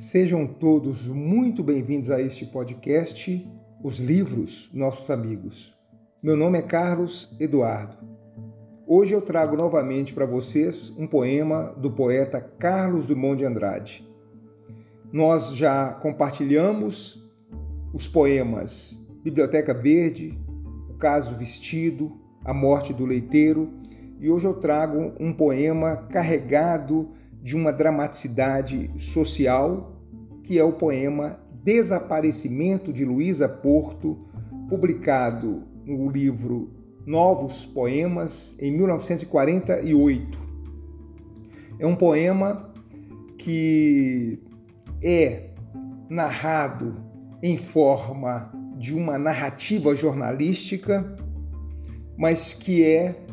Sejam todos muito bem-vindos a este podcast, Os Livros Nossos Amigos. Meu nome é Carlos Eduardo. Hoje eu trago novamente para vocês um poema do poeta Carlos Drummond de Andrade. Nós já compartilhamos os poemas Biblioteca Verde, O Caso Vestido, A Morte do Leiteiro, e hoje eu trago um poema carregado de uma dramaticidade social, que é o poema Desaparecimento de Luísa Porto, publicado no livro Novos Poemas, em 1948. É um poema que é narrado em forma de uma narrativa jornalística, mas que é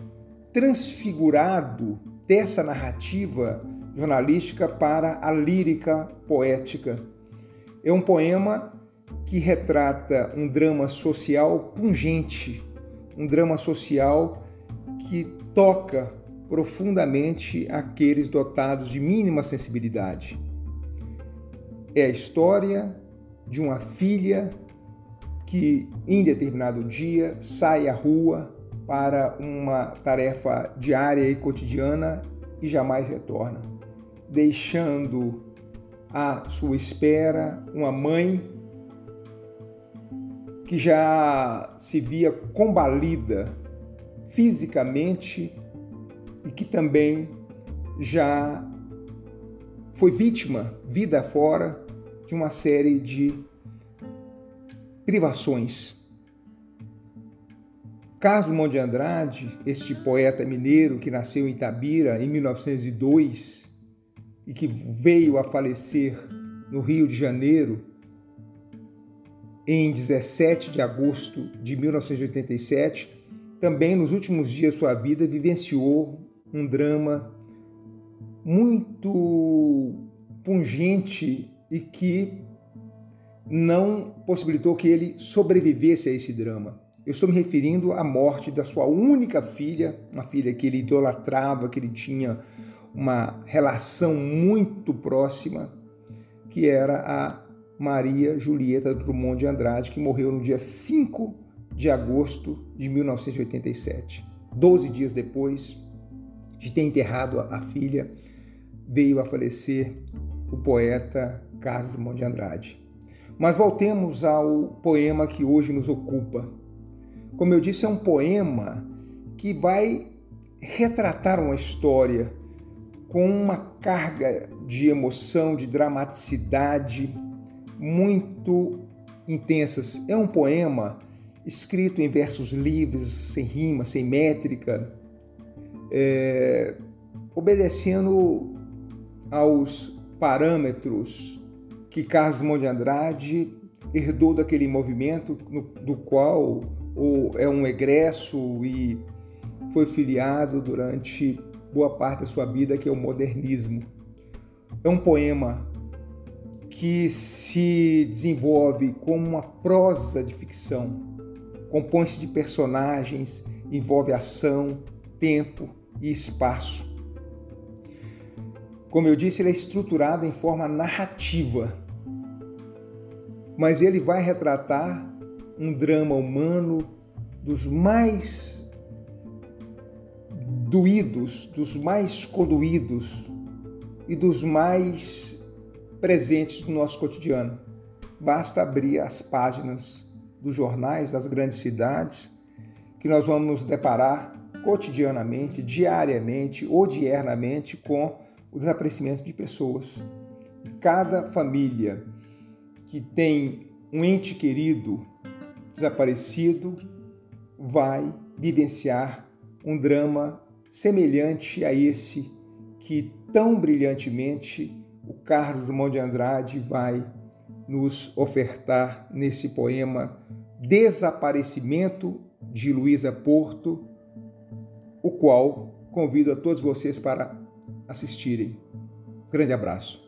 transfigurado dessa narrativa jornalística para a lírica poética. É um poema que retrata um drama social pungente, um drama social que toca profundamente aqueles dotados de mínima sensibilidade. É a história de uma filha que, em determinado dia, sai à rua para uma tarefa diária e cotidiana e jamais retorna deixando à sua espera uma mãe que já se via combalida fisicamente e que também já foi vítima, vida fora, de uma série de privações. Carlos Monte Andrade, este poeta mineiro que nasceu em Itabira em 1902, e que veio a falecer no Rio de Janeiro em 17 de agosto de 1987, também nos últimos dias de sua vida vivenciou um drama muito pungente e que não possibilitou que ele sobrevivesse a esse drama. Eu estou me referindo à morte da sua única filha, uma filha que ele idolatrava, que ele tinha uma relação muito próxima, que era a Maria Julieta Drummond de Andrade, que morreu no dia 5 de agosto de 1987. Doze dias depois de ter enterrado a filha, veio a falecer o poeta Carlos Drummond de Andrade. Mas voltemos ao poema que hoje nos ocupa. Como eu disse, é um poema que vai retratar uma história com uma carga de emoção, de dramaticidade muito intensas. É um poema escrito em versos livres, sem rima, sem métrica, é, obedecendo aos parâmetros que Carlos Drummond de Andrade herdou daquele movimento no, do qual ou é um egresso e foi filiado durante boa parte da sua vida, que é o modernismo. É um poema que se desenvolve como uma prosa de ficção, compõe-se de personagens, envolve ação, tempo e espaço. Como eu disse, ele é estruturado em forma narrativa, mas ele vai retratar um drama humano dos mais doídos, dos mais conduídos e dos mais presentes do nosso cotidiano. Basta abrir as páginas dos jornais das grandes cidades que nós vamos nos deparar cotidianamente, diariamente ou diernamente com o desaparecimento de pessoas. Cada família que tem um ente querido desaparecido vai vivenciar um drama semelhante a esse que tão brilhantemente o Carlos Drummond de Andrade vai nos ofertar nesse poema Desaparecimento de Luísa Porto, o qual convido a todos vocês para assistirem. Grande abraço.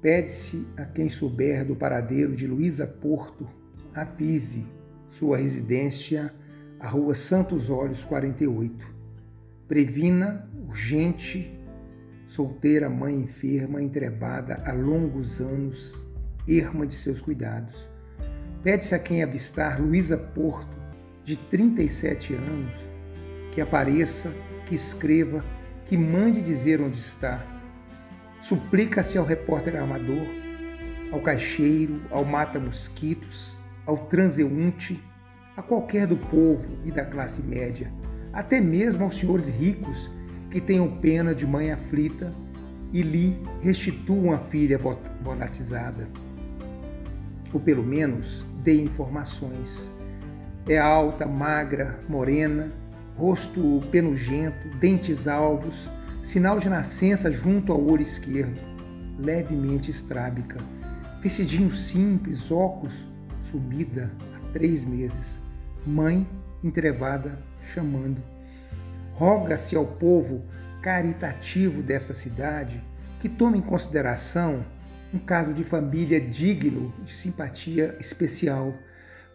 Pede-se a quem souber do paradeiro de Luísa Porto avise sua residência, a Rua Santos Olhos 48. Previna, urgente, solteira mãe enferma, entrevada há longos anos, erma de seus cuidados. Pede-se a quem avistar Luísa Porto, de 37 anos, que apareça, que escreva, que mande dizer onde está. Suplica-se ao repórter armador, ao caixeiro, ao mata-mosquitos, ao transeunte, a qualquer do povo e da classe média, até mesmo aos senhores ricos que tenham pena de mãe aflita e lhe restituam a filha volatizada. Ou pelo menos dê informações. É alta, magra, morena, rosto penugento, dentes alvos, sinal de nascença junto ao olho esquerdo, levemente estrábica, vestidinho simples, óculos, sumida há três meses, mãe entrevada chamando. Roga-se ao povo caritativo desta cidade que tome em consideração um caso de família digno de simpatia especial.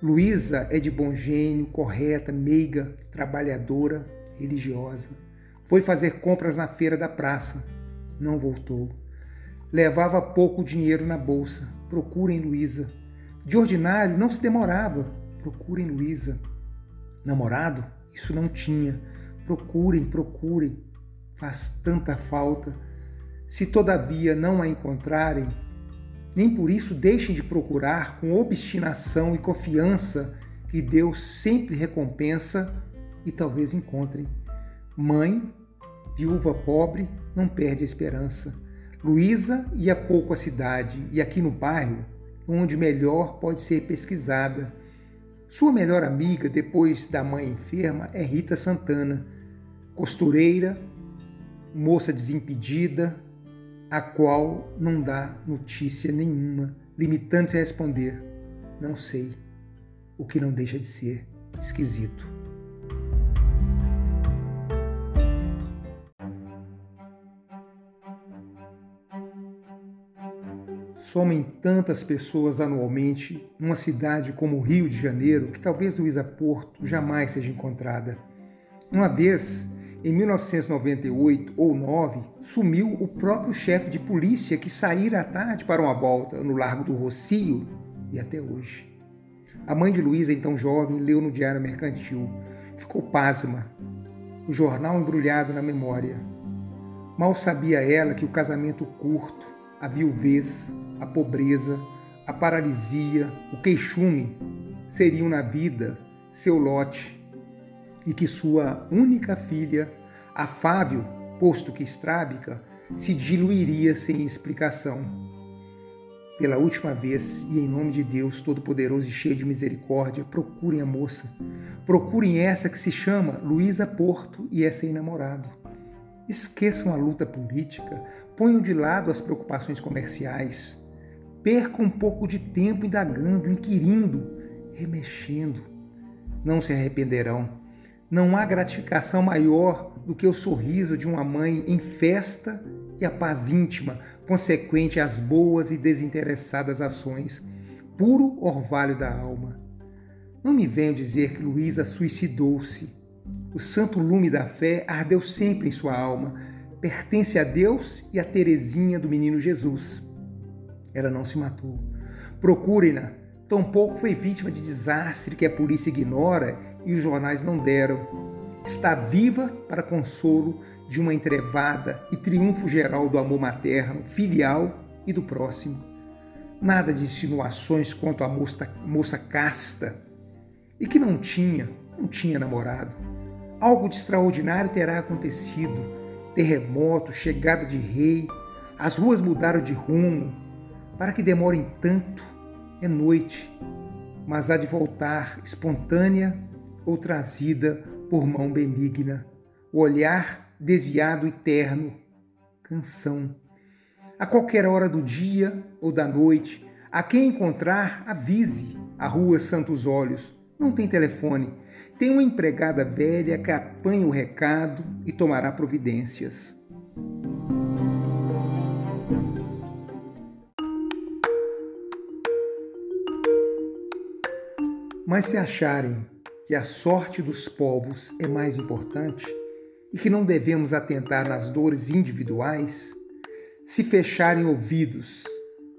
Luísa é de bom gênio, correta, meiga, trabalhadora, religiosa. Foi fazer compras na feira da praça. Não voltou. Levava pouco dinheiro na bolsa. Procurem Luísa. De ordinário, não se demorava. Procurem Luísa. Namorado? Isso não tinha. Procurem, procurem. Faz tanta falta. Se todavia não a encontrarem, nem por isso deixem de procurar com obstinação e confiança que Deus sempre recompensa e talvez encontrem. Mãe, viúva pobre, não perde a esperança. Luísa ia pouco à cidade e aqui no bairro, onde melhor pode ser pesquisada. Sua melhor amiga, depois da mãe enferma, é Rita Santana, costureira, moça desimpedida, a qual não dá notícia nenhuma, limitando-se a responder: Não sei, o que não deixa de ser esquisito. Somem tantas pessoas anualmente numa cidade como o Rio de Janeiro que talvez Luísa Porto jamais seja encontrada. Uma vez, em 1998 ou 9, sumiu o próprio chefe de polícia que saíra à tarde para uma volta no Largo do Rocio e até hoje. A mãe de Luísa, então jovem, leu no Diário Mercantil. Ficou pasma. O jornal embrulhado na memória. Mal sabia ela que o casamento curto, a viuvez, a pobreza, a paralisia, o queixume seriam na vida seu lote e que sua única filha, afável, posto que estrábica, se diluiria sem explicação. Pela última vez, e em nome de Deus Todo-Poderoso e cheio de misericórdia, procurem a moça. Procurem essa que se chama Luísa Porto e é sem namorado. Esqueçam a luta política, ponham de lado as preocupações comerciais. Percam um pouco de tempo indagando, inquirindo, remexendo. Não se arrependerão não há gratificação maior do que o sorriso de uma mãe em festa e a paz íntima consequente às boas e desinteressadas ações, puro orvalho da alma. Não me venham dizer que Luísa suicidou-se. O santo lume da fé ardeu sempre em sua alma, pertence a Deus e a Teresinha do menino Jesus. Ela não se matou. Procurem-na, tampouco foi vítima de desastre que a polícia ignora e os jornais não deram. Está viva para consolo de uma entrevada e triunfo geral do amor materno, filial e do próximo. Nada de insinuações quanto à moça, moça casta e que não tinha, não tinha namorado. Algo de extraordinário terá acontecido. Terremoto, chegada de rei, as ruas mudaram de rumo. Para que demorem tanto, é noite, mas há de voltar espontânea ou trazida por mão benigna, o olhar desviado e terno, canção. A qualquer hora do dia ou da noite, a quem encontrar, avise a rua Santos Olhos. Não tem telefone. Tem uma empregada velha que apanha o recado e tomará providências. Mas se acharem que a sorte dos povos é mais importante e que não devemos atentar nas dores individuais, se fecharem ouvidos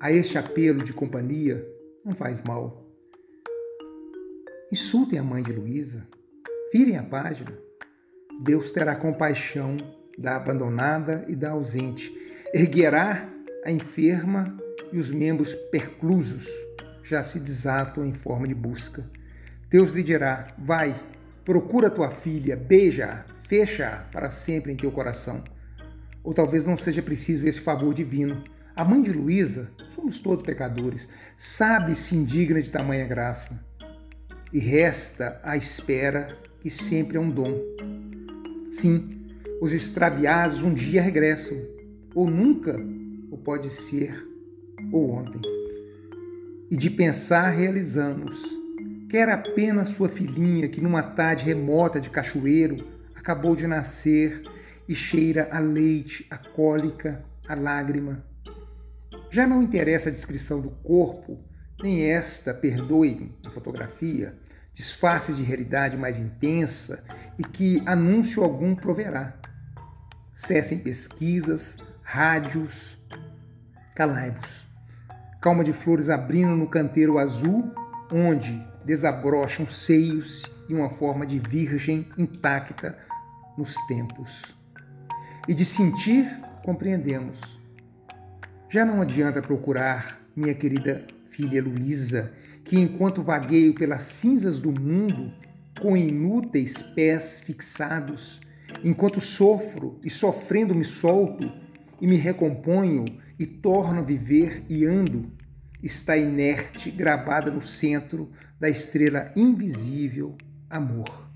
a este apelo de companhia, não faz mal. Insultem a mãe de Luísa, virem a página. Deus terá compaixão da abandonada e da ausente, erguerá a enferma e os membros perclusos já se desatam em forma de busca. Deus lhe dirá: Vai, procura tua filha, beija-a, fecha-a para sempre em teu coração. Ou talvez não seja preciso esse favor divino. A mãe de Luísa, somos todos pecadores, sabe-se indigna de tamanha graça. E resta a espera, que sempre é um dom. Sim, os extraviados um dia regressam, ou nunca, ou pode ser, ou ontem. E de pensar realizamos. Quer apenas sua filhinha que numa tarde remota de cachoeiro acabou de nascer e cheira a leite, a cólica, a lágrima. Já não interessa a descrição do corpo, nem esta, perdoem a fotografia, disfarce de realidade mais intensa e que anúncio algum proverá. Cessem pesquisas, rádios, calai-vos. Calma de flores abrindo no canteiro azul, onde desabrocham seios e uma forma de virgem intacta nos tempos. E de sentir, compreendemos. Já não adianta procurar minha querida filha Luísa, que enquanto vagueio pelas cinzas do mundo, com inúteis pés fixados, enquanto sofro e sofrendo me solto e me recomponho e torno a viver e ando, está inerte, gravada no centro da estrela invisível, amor.